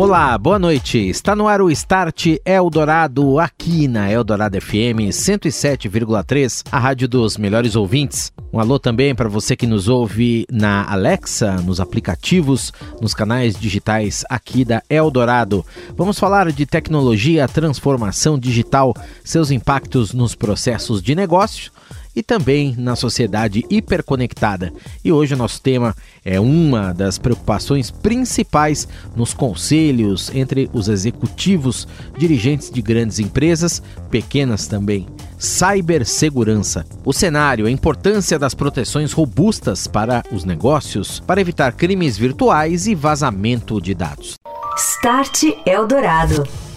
Olá, boa noite. Está no ar o Start Eldorado aqui na Eldorado FM 107,3, a rádio dos melhores ouvintes. Um alô também para você que nos ouve na Alexa, nos aplicativos, nos canais digitais aqui da Eldorado. Vamos falar de tecnologia, transformação digital, seus impactos nos processos de negócio e também na sociedade hiperconectada. E hoje o nosso tema é uma das preocupações principais nos conselhos entre os executivos, dirigentes de grandes empresas, pequenas também. Cibersegurança. O cenário, a importância das proteções robustas para os negócios, para evitar crimes virtuais e vazamento de dados. Start Eldorado.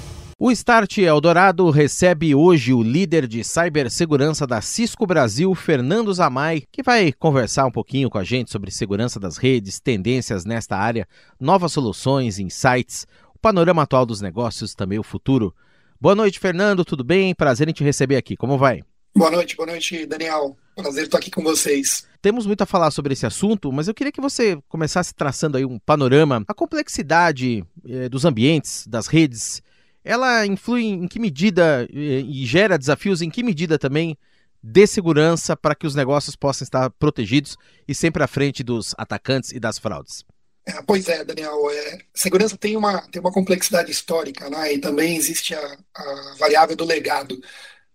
O Start Eldorado recebe hoje o líder de cibersegurança da Cisco Brasil, Fernando Zamay, que vai conversar um pouquinho com a gente sobre segurança das redes, tendências nesta área, novas soluções, insights, o panorama atual dos negócios, também o futuro. Boa noite, Fernando, tudo bem? Prazer em te receber aqui. Como vai? Boa noite, boa noite, Daniel. Prazer estar aqui com vocês. Temos muito a falar sobre esse assunto, mas eu queria que você começasse traçando aí um panorama, a complexidade eh, dos ambientes, das redes, ela influi em que medida e gera desafios em que medida também de segurança para que os negócios possam estar protegidos e sempre à frente dos atacantes e das fraudes? É, pois é, Daniel. É, segurança tem uma, tem uma complexidade histórica, né? E também existe a, a variável do legado.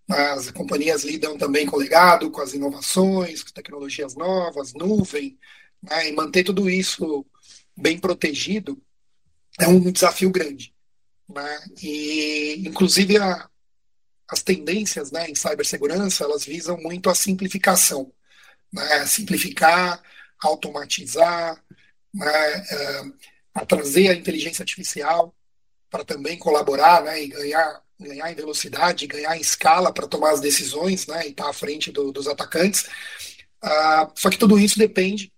As companhias lidam também com o legado, com as inovações, com tecnologias novas, nuvem, né? e manter tudo isso bem protegido é um desafio grande. Né? E, inclusive, a, as tendências né, em cibersegurança, elas visam muito a simplificação. Né? Simplificar, automatizar, né, é, a trazer a inteligência artificial para também colaborar né, e ganhar, ganhar em velocidade, ganhar em escala para tomar as decisões né, e estar tá à frente do, dos atacantes. Uh, só que tudo isso depende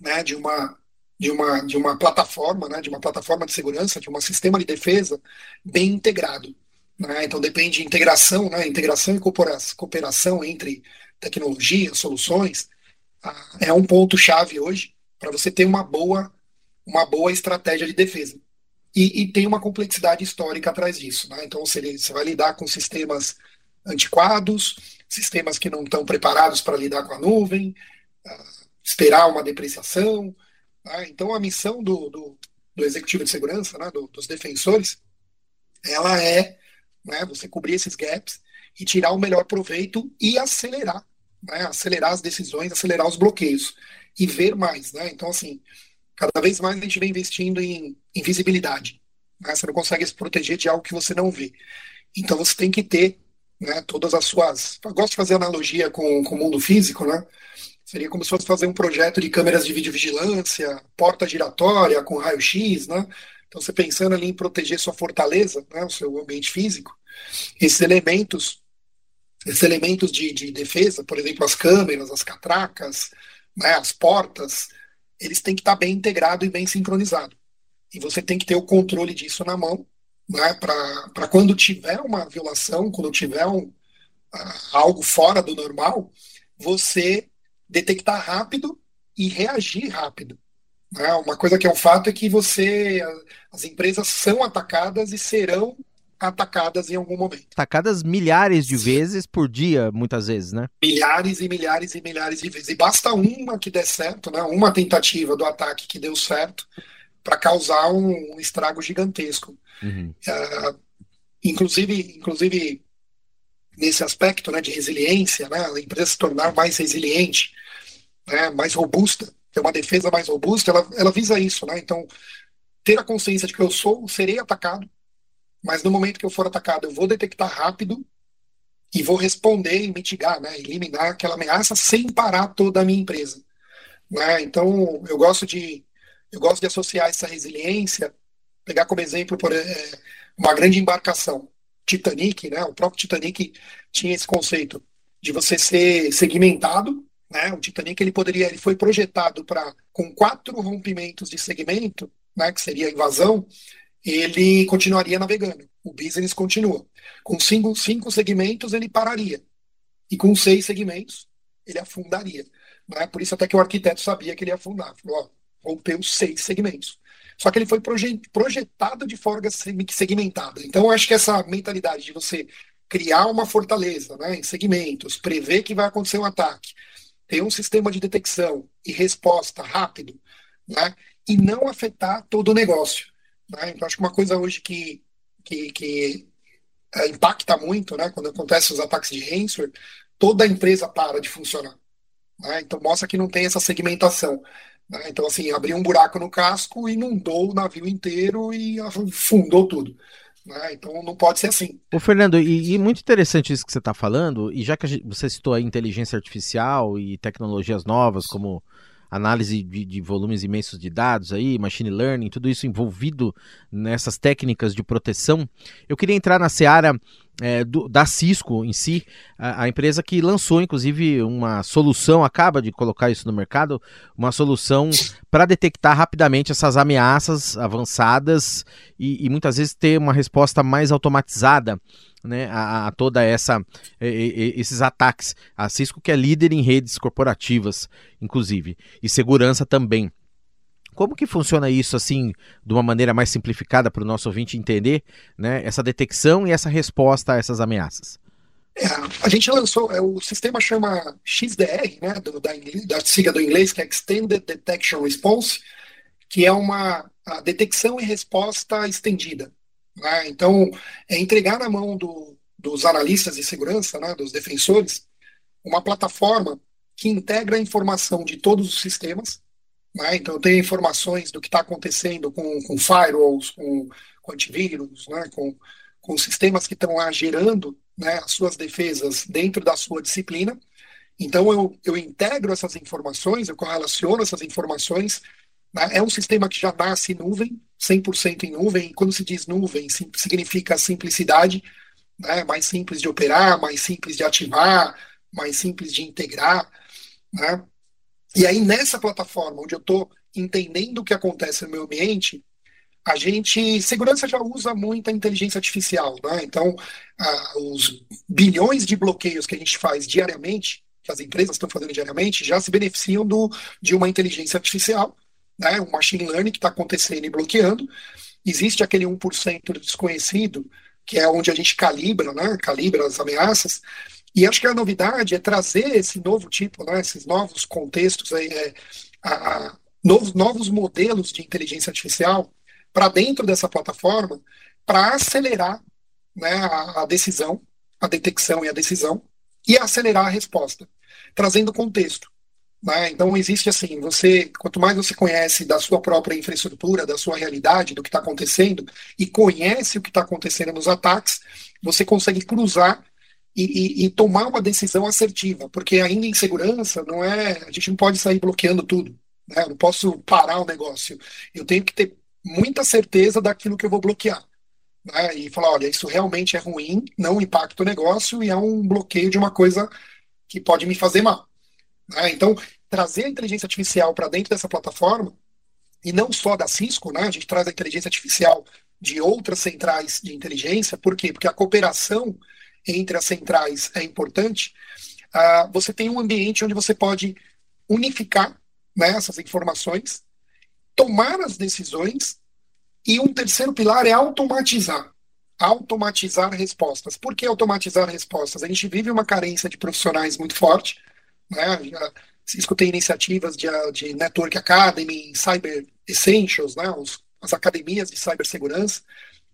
né, de uma de uma, de uma plataforma, né, de uma plataforma de segurança, de um sistema de defesa bem integrado. Né? Então depende de integração, né, integração e cooperação entre tecnologias, soluções, ah, é um ponto chave hoje para você ter uma boa, uma boa estratégia de defesa. E, e tem uma complexidade histórica atrás disso. Né? Então você, você vai lidar com sistemas antiquados, sistemas que não estão preparados para lidar com a nuvem, uh, esperar uma depreciação, Tá? Então, a missão do, do, do, executivo de segurança, né, do, dos defensores, ela é né, você cobrir esses gaps e tirar o melhor proveito e acelerar, né, acelerar as decisões, acelerar os bloqueios e ver mais. Né? Então, assim, cada vez mais a gente vem investindo em, em visibilidade. Né? Você não consegue se proteger de algo que você não vê. Então, você tem que ter né, todas as suas. Eu gosto de fazer analogia com, com o mundo físico, né? Seria como se fosse fazer um projeto de câmeras de videovigilância, porta giratória com raio-x, né? Então, você pensando ali em proteger sua fortaleza, né, o seu ambiente físico, esses elementos, esses elementos de, de defesa, por exemplo, as câmeras, as catracas, né, as portas, eles têm que estar bem integrados e bem sincronizados. E você tem que ter o controle disso na mão, né, para quando tiver uma violação, quando tiver um, uh, algo fora do normal, você detectar rápido e reagir rápido. Né? Uma coisa que é um fato é que você, as empresas são atacadas e serão atacadas em algum momento. Atacadas milhares de vezes por dia, muitas vezes, né? Milhares e milhares e milhares de vezes. E basta uma que der certo, né? Uma tentativa do ataque que deu certo para causar um, um, estrago gigantesco. Uhum. Uh, inclusive, inclusive nesse aspecto né, de resiliência, né, a empresa se tornar mais resiliente, né, mais robusta, ter uma defesa mais robusta, ela, ela visa isso. Né? Então, ter a consciência de que eu sou, serei atacado, mas no momento que eu for atacado, eu vou detectar rápido e vou responder e mitigar, né, eliminar aquela ameaça sem parar toda a minha empresa. Né? Então, eu gosto de eu gosto de associar essa resiliência, pegar como exemplo por é, uma grande embarcação, Titanic, né? O próprio Titanic tinha esse conceito de você ser segmentado, né? O Titanic ele poderia, ele foi projetado para com quatro rompimentos de segmento, né? Que seria a invasão, ele continuaria navegando. O business continua. Com cinco, cinco segmentos ele pararia e com seis segmentos ele afundaria. Né? Por isso até que o arquiteto sabia que ele ia afundar. Falou, ó, rompeu seis segmentos. Só que ele foi projetado de forma segmentada. Então, eu acho que essa mentalidade de você criar uma fortaleza né, em segmentos, prever que vai acontecer um ataque, ter um sistema de detecção e resposta rápido, né, e não afetar todo o negócio. Né? Então, acho que uma coisa hoje que, que, que é, impacta muito, né, quando acontecem os ataques de ransomware, toda a empresa para de funcionar. Né? Então, mostra que não tem essa segmentação. Né? Então, assim, abriu um buraco no casco, inundou o navio inteiro e afundou tudo. Né? Então, não pode ser assim. Ô, Fernando, e, e muito interessante isso que você está falando, e já que gente, você citou a inteligência artificial e tecnologias novas, como análise de, de, volumes imensos de dados aí, machine learning, tudo isso envolvido nessas técnicas de proteção. Eu queria entrar na seara é, do, da Cisco em si, a, a, empresa que lançou inclusive uma solução, acaba de colocar isso no mercado, uma solução para detectar rapidamente essas ameaças avançadas e, e, muitas vezes ter uma resposta mais automatizada. Né, a, a toda essa esses ataques. A Cisco que é líder em redes corporativas, inclusive, e segurança também. Como que funciona isso assim, de uma maneira mais simplificada para o nosso ouvinte entender, né, essa detecção e essa resposta a essas ameaças? É, a gente lançou, é, o sistema chama XDR, né, do, da, da sigla do inglês, que é Extended Detection Response, que é uma detecção e resposta estendida. Né? Então, é entregar na mão do, dos analistas de segurança, né, dos defensores, uma plataforma que integra a informação de todos os sistemas, né? Então, tem informações do que está acontecendo com, com firewalls, com, com antivírus, né? com, com sistemas que estão lá gerando né, as suas defesas dentro da sua disciplina. Então, eu, eu integro essas informações, eu correlaciono essas informações. Né? É um sistema que já nasce em nuvem, 100% em nuvem. Quando se diz nuvem, sim, significa simplicidade, né? mais simples de operar, mais simples de ativar, mais simples de integrar. Né? E aí, nessa plataforma, onde eu estou entendendo o que acontece no meu ambiente, a gente, segurança já usa muita inteligência artificial, né? Então, ah, os bilhões de bloqueios que a gente faz diariamente, que as empresas estão fazendo diariamente, já se beneficiam do, de uma inteligência artificial, né? Um machine learning que está acontecendo e bloqueando. Existe aquele 1% desconhecido, que é onde a gente calibra, né? Calibra as ameaças. E acho que a novidade é trazer esse novo tipo, né, esses novos contextos, aí, é, a, a, novos, novos modelos de inteligência artificial para dentro dessa plataforma para acelerar né, a, a decisão, a detecção e a decisão, e acelerar a resposta, trazendo contexto. Né? Então existe assim, você quanto mais você conhece da sua própria infraestrutura, da sua realidade, do que está acontecendo e conhece o que está acontecendo nos ataques, você consegue cruzar e, e, tomar uma decisão assertiva, porque ainda em segurança não é, a gente não pode sair bloqueando tudo, né? Eu não posso parar o negócio. Eu tenho que ter muita certeza daquilo que eu vou bloquear, né? E falar, olha, isso realmente é ruim, não impacta o negócio e é um bloqueio de uma coisa que pode me fazer mal. Né? Então, trazer a inteligência artificial para dentro dessa plataforma e não só da Cisco, né? A gente traz a inteligência artificial de outras centrais de inteligência, por quê? Porque a cooperação entre as centrais é importante, uh, você tem um ambiente onde você pode unificar né, essas informações, tomar as decisões, e um terceiro pilar é automatizar. Automatizar respostas. Por que automatizar respostas? A gente vive uma carência de profissionais muito forte. Né? Já, Cisco tem iniciativas de, de Network Academy, Cyber Essentials, né? Os, as academias de cibersegurança,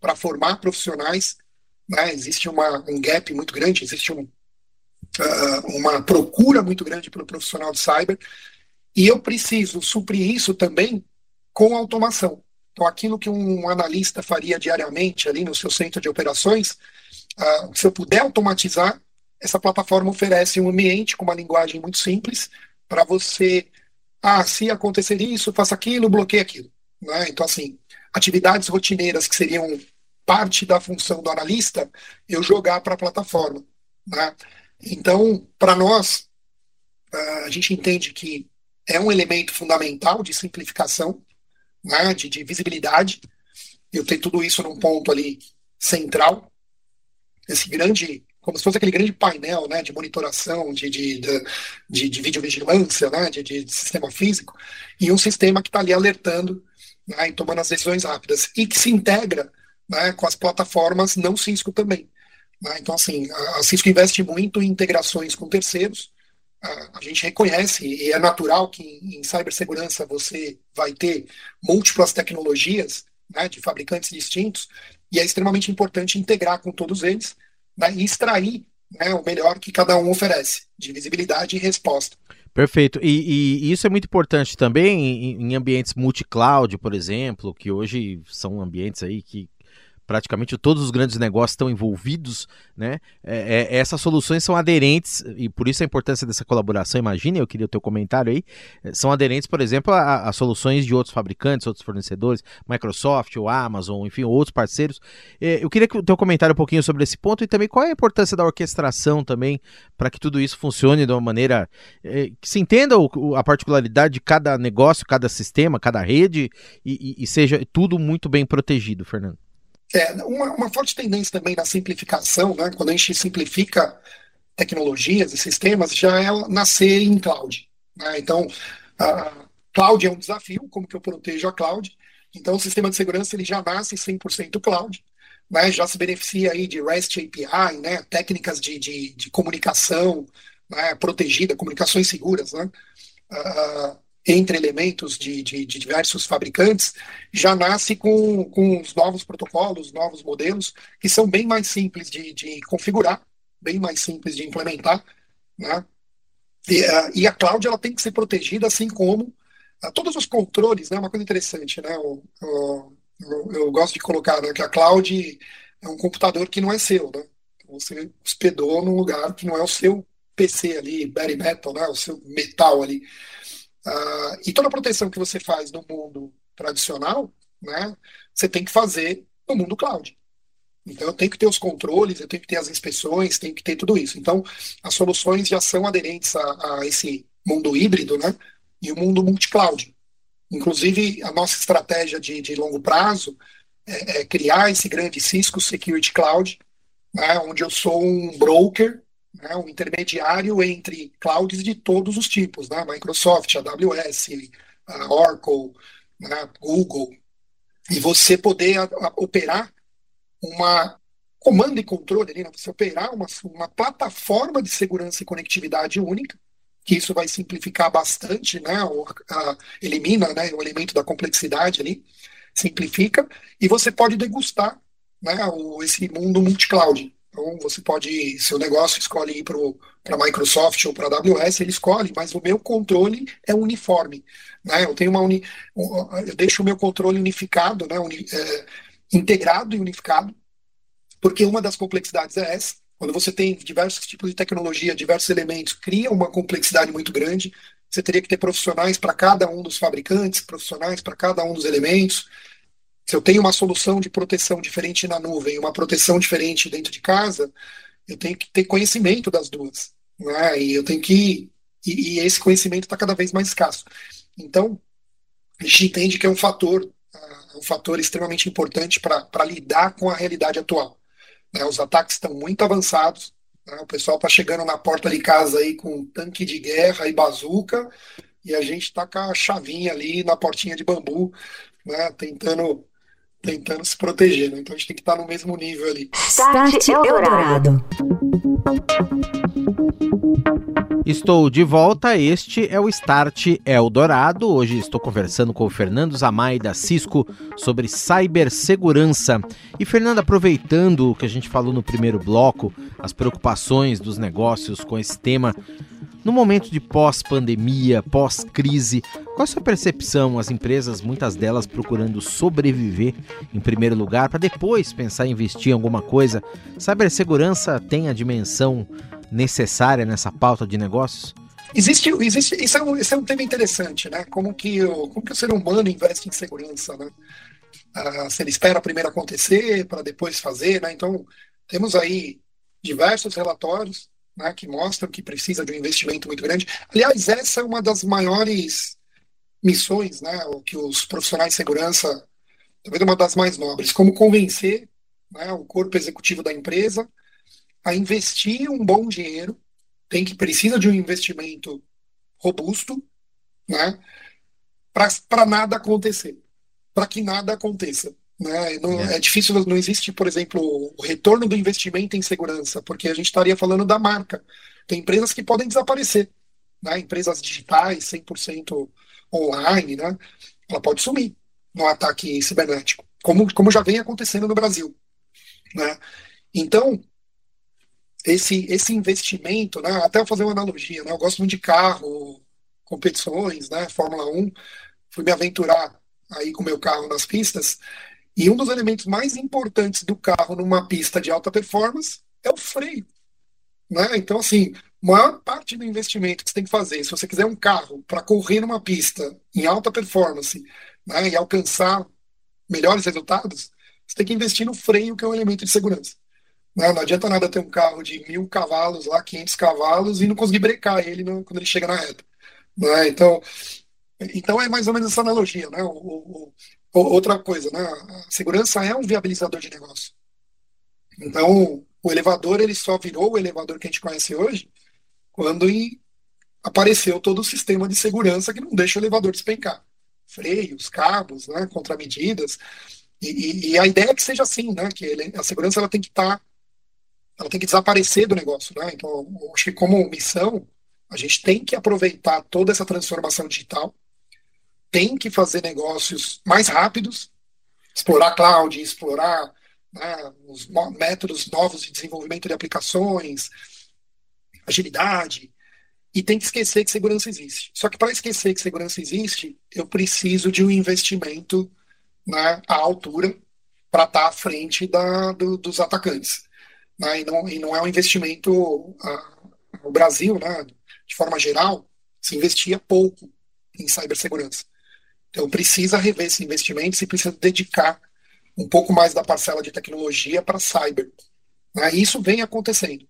para formar profissionais né? existe uma, um gap muito grande, existe um, uh, uma procura muito grande pelo profissional de cyber, e eu preciso suprir isso também com automação. Então, aquilo que um analista faria diariamente ali no seu centro de operações, uh, se eu puder automatizar, essa plataforma oferece um ambiente com uma linguagem muito simples para você, ah, se acontecer isso, faça aquilo, bloqueie aquilo. Né? Então, assim, atividades rotineiras que seriam parte da função do analista, eu jogar para a plataforma. Né? Então, para nós, ah, a gente entende que é um elemento fundamental de simplificação, né, de, de visibilidade. Eu tenho tudo isso num ponto ali central, esse grande, como se fosse aquele grande painel né, de monitoração, de, de, de, de videovigilância, né, de, de sistema físico, e um sistema que está ali alertando né, e tomando as decisões rápidas, e que se integra né, com as plataformas não Cisco também. Né? Então, assim, a Cisco investe muito em integrações com terceiros, a gente reconhece, e é natural que em cibersegurança você vai ter múltiplas tecnologias né, de fabricantes distintos, e é extremamente importante integrar com todos eles né, e extrair né, o melhor que cada um oferece, de visibilidade e resposta. Perfeito. E, e, isso é muito importante também em, em ambientes multi-cloud, por exemplo, que hoje são ambientes aí que praticamente todos os grandes negócios estão envolvidos, né? É, é, essas soluções são aderentes, e por isso a importância dessa colaboração, imagine, eu queria o teu comentário aí, é, são aderentes, por exemplo, a, a soluções de outros fabricantes, outros fornecedores, Microsoft, ou Amazon, enfim, outros parceiros. É, eu queria que o teu comentário um pouquinho sobre esse ponto e também qual é a importância da orquestração também para que tudo isso funcione de uma maneira é, que se entenda o, a particularidade de cada negócio, cada sistema, cada rede e, e, e seja tudo muito bem protegido, Fernando. É, uma, uma forte tendência também na simplificação, né, quando a gente simplifica tecnologias e sistemas, já é nascer em cloud. Né? Então, cloud é um desafio, como que eu protejo a cloud? Então, o sistema de segurança ele já nasce 100% cloud, né? já se beneficia aí de REST API, né? técnicas de, de, de comunicação né? protegida, comunicações seguras, né? Uh, entre elementos de, de, de, diversos fabricantes, já nasce com, com os novos protocolos, novos modelos, que são bem mais simples de, de configurar, bem mais simples de implementar, né? E, uh, e, a cloud ela tem que ser protegida, assim como uh, todos os controles, né? Uma coisa interessante, né? Eu, eu gosto de colocar né, que a cloud é um computador que não é seu, né? Você hospedou num lugar que não é o seu PC ali, bare metal, né? O seu metal ali. Uh, e toda proteção que você faz no mundo tradicional, né, você tem que fazer no mundo cloud. Então eu tenho que ter os controles, eu tenho que ter as inspeções, tenho que ter tudo isso. Então as soluções já são aderentes a, a esse mundo híbrido, né, e o mundo multi-cloud. Inclusive a nossa estratégia de, de longo prazo é, é, criar esse grande Cisco Security Cloud, né, onde eu sou um broker né, um intermediário entre clouds de todos os tipos, né, Microsoft, AWS, Oracle, né, Google, e você poder a, a, operar uma comando e controle ali, né, você operar uma, uma plataforma de segurança e conectividade única, que isso vai simplificar bastante, né, ou, a, elimina né, o elemento da complexidade ali, simplifica, e você pode degustar né, o, esse mundo multi-cloud. Então, você pode, seu negócio escolhe ir para a Microsoft ou para a AWS, ele escolhe, mas o meu controle é uniforme. Né? Eu tenho uma uni, eu deixo o meu controle unificado, né? Uni, é, integrado e unificado, porque uma das complexidades é essa. Quando você tem diversos tipos de tecnologia, diversos elementos, cria uma complexidade muito grande. Você teria que ter profissionais para cada um dos fabricantes, profissionais para cada um dos elementos. Se eu tenho uma solução de proteção diferente na nuvem, uma proteção diferente dentro de casa, eu tenho que ter conhecimento das duas. Né? E eu tenho que. E, e esse conhecimento está cada vez mais escasso. Então, a gente entende que é um fator, uh, um fator extremamente importante para lidar com a realidade atual. Né? Os ataques estão muito avançados. Né? O pessoal está chegando na porta de casa aí com tanque de guerra e bazuca, e a gente está com a chavinha ali na portinha de bambu, né? tentando tentando se proteger, né? Então a gente tem que estar no mesmo nível ali. Start Eldorado. Estou de volta, este é o Start Eldorado. Hoje estou conversando com o Fernando Zamay da Cisco sobre cibersegurança. E Fernando, aproveitando o que a gente falou no primeiro bloco, as preocupações dos negócios com esse tema, no momento de pós-pandemia, pós-crise, qual a sua percepção? As empresas, muitas delas procurando sobreviver em primeiro lugar, para depois pensar em investir em alguma coisa. Cibersegurança tem a dimensão necessária nessa pauta de negócios? Existe, existe isso, é um, isso é um tema interessante, né? Como que, o, como que o ser humano investe em segurança, né? Ah, se ele espera primeiro acontecer para depois fazer, né? Então, temos aí diversos relatórios né, que mostram que precisa de um investimento muito grande. Aliás, essa é uma das maiores missões, né? Que os profissionais de segurança, talvez uma das mais nobres, como convencer né, o corpo executivo da empresa a investir um bom dinheiro, tem que precisa de um investimento robusto, né, para nada acontecer, para que nada aconteça. Né? Não, é. é. difícil, não existe, por exemplo, o retorno do investimento em segurança, porque a gente estaria falando da marca. Tem empresas que podem desaparecer, né? empresas digitais, 100% online, né? ela pode sumir no ataque cibernético, como, como já vem acontecendo no Brasil. Né? Então, esse, esse investimento, né, até fazer uma analogia, né, eu gosto muito de carro, competições, né, Fórmula 1, fui me aventurar aí com meu carro nas pistas, e um dos elementos mais importantes do carro numa pista de alta performance é o freio. Né? Então, assim, maior parte do investimento que você tem que fazer, se você quiser um carro para correr numa pista em alta performance né, e alcançar melhores resultados, você tem que investir no freio, que é um elemento de segurança. Né? Não adianta nada ter um carro de mil cavalos, lá 500 cavalos, e não conseguir brecar ele no, quando ele chega na reta. Né? Então, então é mais ou menos essa analogia. Né? O, o, outra coisa, né? a segurança é um viabilizador de negócio. Então, o elevador ele só virou o elevador que a gente conhece hoje quando apareceu todo o sistema de segurança que não deixa o elevador despencar. Freios, cabos, né, contramedidas. E, e, e, a ideia é que seja assim, né, que ele, a segurança ela tem que estar tá ela tem que desaparecer do negócio, né? Então, acho que como missão, a gente tem que aproveitar toda essa transformação digital, tem que fazer negócios mais rápidos, explorar cloud, explorar né, os métodos novos de desenvolvimento de aplicações, agilidade, e tem que esquecer que segurança existe. Só que para esquecer que segurança existe, eu preciso de um investimento né, à altura para estar tá à frente da, do, dos atacantes né, e, não, e não é um investimento. No Brasil, né, de forma geral, se investia pouco em cibersegurança. Então precisa rever esse investimento, se precisa dedicar um pouco mais da parcela de tecnologia para cyber. Né, e isso vem acontecendo.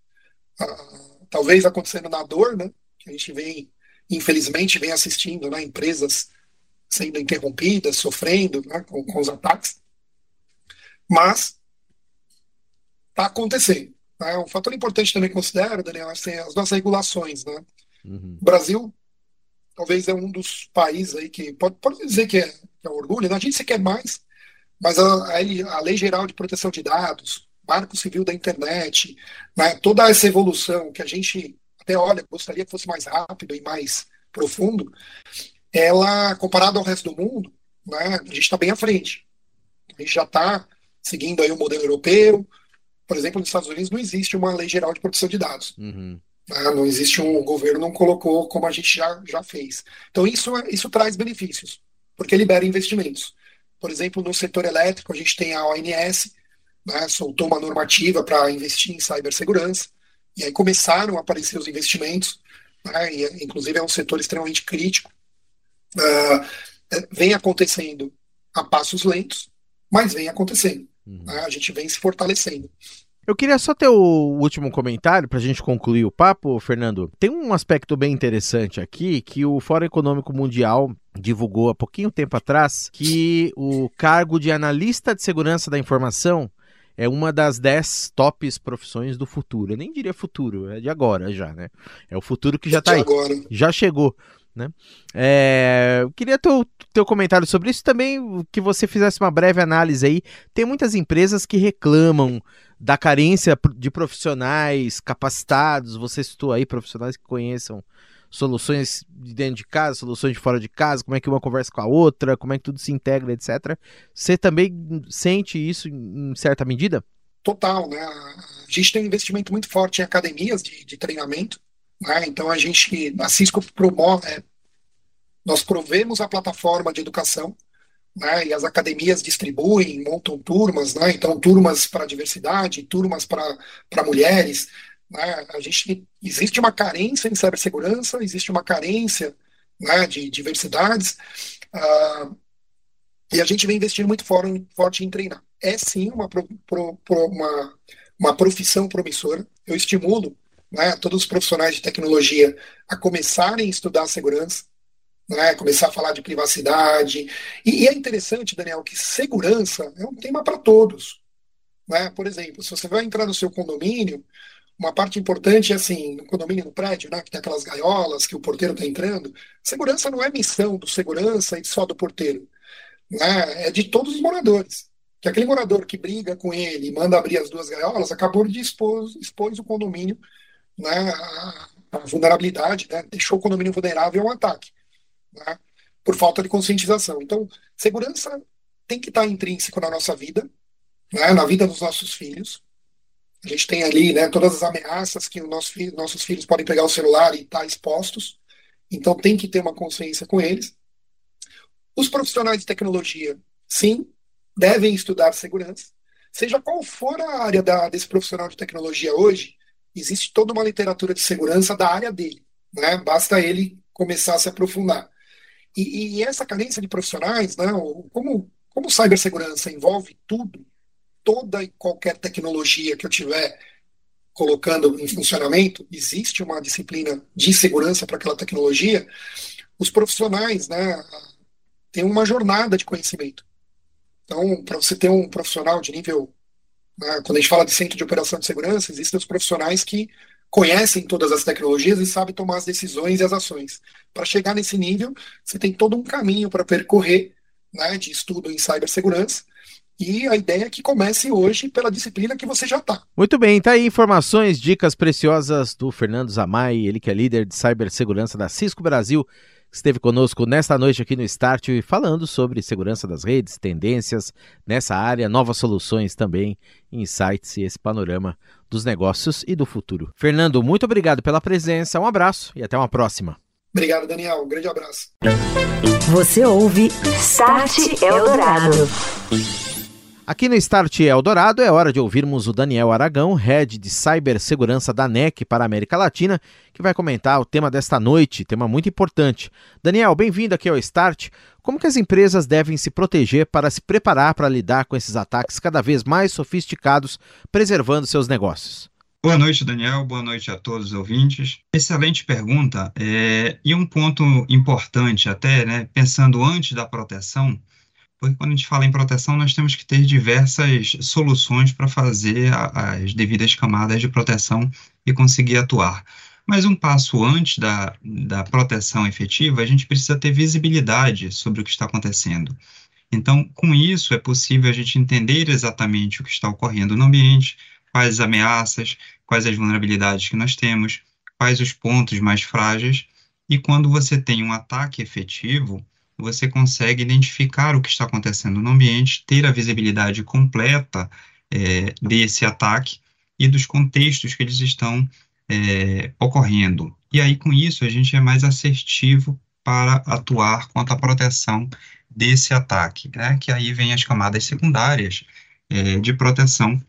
Uh, talvez acontecendo na dor, né, que a gente vem, infelizmente, vem assistindo né, empresas sendo interrompidas, sofrendo né, com, com os ataques. Mas está acontecendo. Né? Um fator importante também considero, Daniel, assim, as nossas regulações. Né? Uhum. O Brasil talvez é um dos países aí que pode, pode dizer que é, que é orgulho, né? a gente se quer mais, mas a, a, Lei Geral de Proteção de Dados, Marco Civil da Internet, né? toda essa evolução que a gente até olha, gostaria que fosse mais rápido e mais profundo, ela, comparado ao resto do mundo, né, a gente está bem à frente. A gente já está seguindo aí o modelo europeu, por exemplo, nos Estados Unidos não existe uma lei geral de proteção de dados. Uhum. Né? Não existe um o governo não colocou como a gente já, já fez. Então isso, isso traz benefícios, porque libera investimentos. Por exemplo, no setor elétrico, a gente tem a ONS, né, soltou uma normativa para investir em cibersegurança, e aí começaram a aparecer os investimentos, né, e, inclusive é um setor extremamente crítico. Uh, vem acontecendo a passos lentos, mas vem acontecendo. Uhum. Né? A gente vem se fortalecendo. Eu queria só ter o último comentário para a gente concluir o papo, Fernando. Tem um aspecto bem interessante aqui que o Fórum Econômico Mundial divulgou há pouquinho tempo atrás que o cargo de analista de segurança da informação é uma das dez tops profissões do futuro. Eu nem diria futuro, é de agora já, né? É o futuro que já está aí. Agora. Já chegou. Né? É, queria teu, teu comentário sobre isso também, que você fizesse uma breve análise aí. Tem muitas empresas que reclamam da carência de profissionais capacitados. Você citou aí profissionais que conheçam soluções de dentro de casa, soluções de fora de casa, como é que uma conversa com a outra, como é que tudo se integra, etc. Você também sente isso em certa medida? Total, né? A gente tem um investimento muito forte em academias de, de treinamento, né? Então a gente, a Cisco promove, é, nós provemos a plataforma de educação, né? E as academias distribuem, montam turmas, né? Então turmas para diversidade, turmas para mulheres, né? A gente existe uma carência em cibersegurança, existe uma carência né, de diversidades, uh, e a gente vem investindo muito forte, em treinar. É sim uma, pro, pro, uma, uma profissão promissora. Eu estimulo né, todos os profissionais de tecnologia a começarem a estudar segurança, né, começar a falar de privacidade. E, e, é interessante, Daniel, que segurança é um tema para todos. Né? Por exemplo, se você vai entrar no seu condomínio, uma parte importante é assim, no condomínio, no prédio, né, que tem aquelas gaiolas que o porteiro está entrando, segurança não é missão do segurança e só do porteiro, né, é de todos os moradores. Que aquele morador que briga com ele e manda abrir as duas gaiolas acabou de expor, expôs o condomínio né, a, vulnerabilidade, né, deixou o condomínio vulnerável ao ataque, né, por falta de conscientização. Então, segurança tem que estar intrínseco na nossa vida, né, na vida dos nossos filhos, a gente tem ali né, todas as ameaças que nosso nossos filhos podem pegar o celular e estar tá expostos. Então tem que ter uma consciência com eles. Os profissionais de tecnologia, sim, devem estudar segurança. Seja qual for a área da, desse profissional de tecnologia hoje, existe toda uma literatura de segurança da área dele. Né? Basta ele começar a se aprofundar. E, e essa carência de profissionais, né, como, como cibersegurança envolve tudo, toda e qualquer tecnologia que eu tiver colocando em funcionamento, existe uma disciplina de segurança para aquela tecnologia, os profissionais, né, têm uma jornada de conhecimento. Então, para você ter um profissional de nível, né, quando a gente fala de centro de operação de segurança, existem os profissionais que conhecem todas as tecnologias e sabem tomar as decisões e as ações. Para chegar nesse nível, você tem todo um caminho para percorrer né, de estudo em cibersegurança, e a ideia é que comece hoje pela disciplina que você já está. Muito bem, tá aí informações, dicas preciosas do Fernando Zamay, ele que é líder de cibersegurança da Cisco Brasil, esteve conosco nesta noite aqui no Start, falando sobre segurança das redes, tendências nessa área, novas soluções também, insights e esse panorama dos negócios e do futuro. Fernando, muito obrigado pela presença, um abraço e até uma próxima. Obrigado, Daniel. Um grande abraço. Você ouve Start Eldorado. Aqui no Start Eldorado é hora de ouvirmos o Daniel Aragão, head de cibersegurança da NEC para a América Latina, que vai comentar o tema desta noite, tema muito importante. Daniel, bem-vindo aqui ao Start. Como que as empresas devem se proteger para se preparar para lidar com esses ataques cada vez mais sofisticados, preservando seus negócios? Boa noite, Daniel. Boa noite a todos os ouvintes. Excelente pergunta. É, e um ponto importante, até, né, pensando antes da proteção, porque quando a gente fala em proteção, nós temos que ter diversas soluções para fazer as devidas camadas de proteção e conseguir atuar. Mas um passo antes da, da proteção efetiva, a gente precisa ter visibilidade sobre o que está acontecendo. Então, com isso, é possível a gente entender exatamente o que está ocorrendo no ambiente, quais as ameaças, quais as vulnerabilidades que nós temos, quais os pontos mais frágeis, e quando você tem um ataque efetivo, você consegue identificar o que está acontecendo no ambiente, ter a visibilidade completa é, desse ataque e dos contextos que eles estão é, ocorrendo. E aí, com isso, a gente é mais assertivo para atuar contra a proteção desse ataque, né? que aí vem as camadas secundárias é, de proteção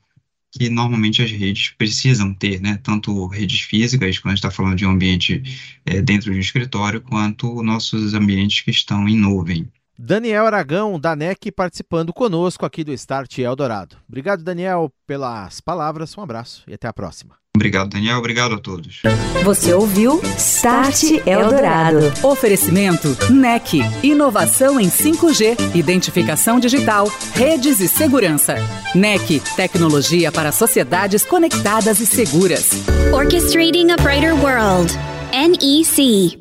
que normalmente as redes precisam ter, né? Tanto redes físicas, quando a gente está falando de um ambiente é, dentro de um escritório, quanto nossos ambientes que estão em nuvem. Daniel Aragão, da NEC, participando conosco aqui do Start Eldorado. Obrigado, Daniel, pelas palavras. Um abraço e até a próxima. Obrigado, Daniel. Obrigado a todos. Você ouviu Start Eldorado. Oferecimento NEC. Inovação em 5G, identificação digital, redes e segurança. NEC. Tecnologia para sociedades conectadas e seguras. Orchestrating a Brighter World. NEC.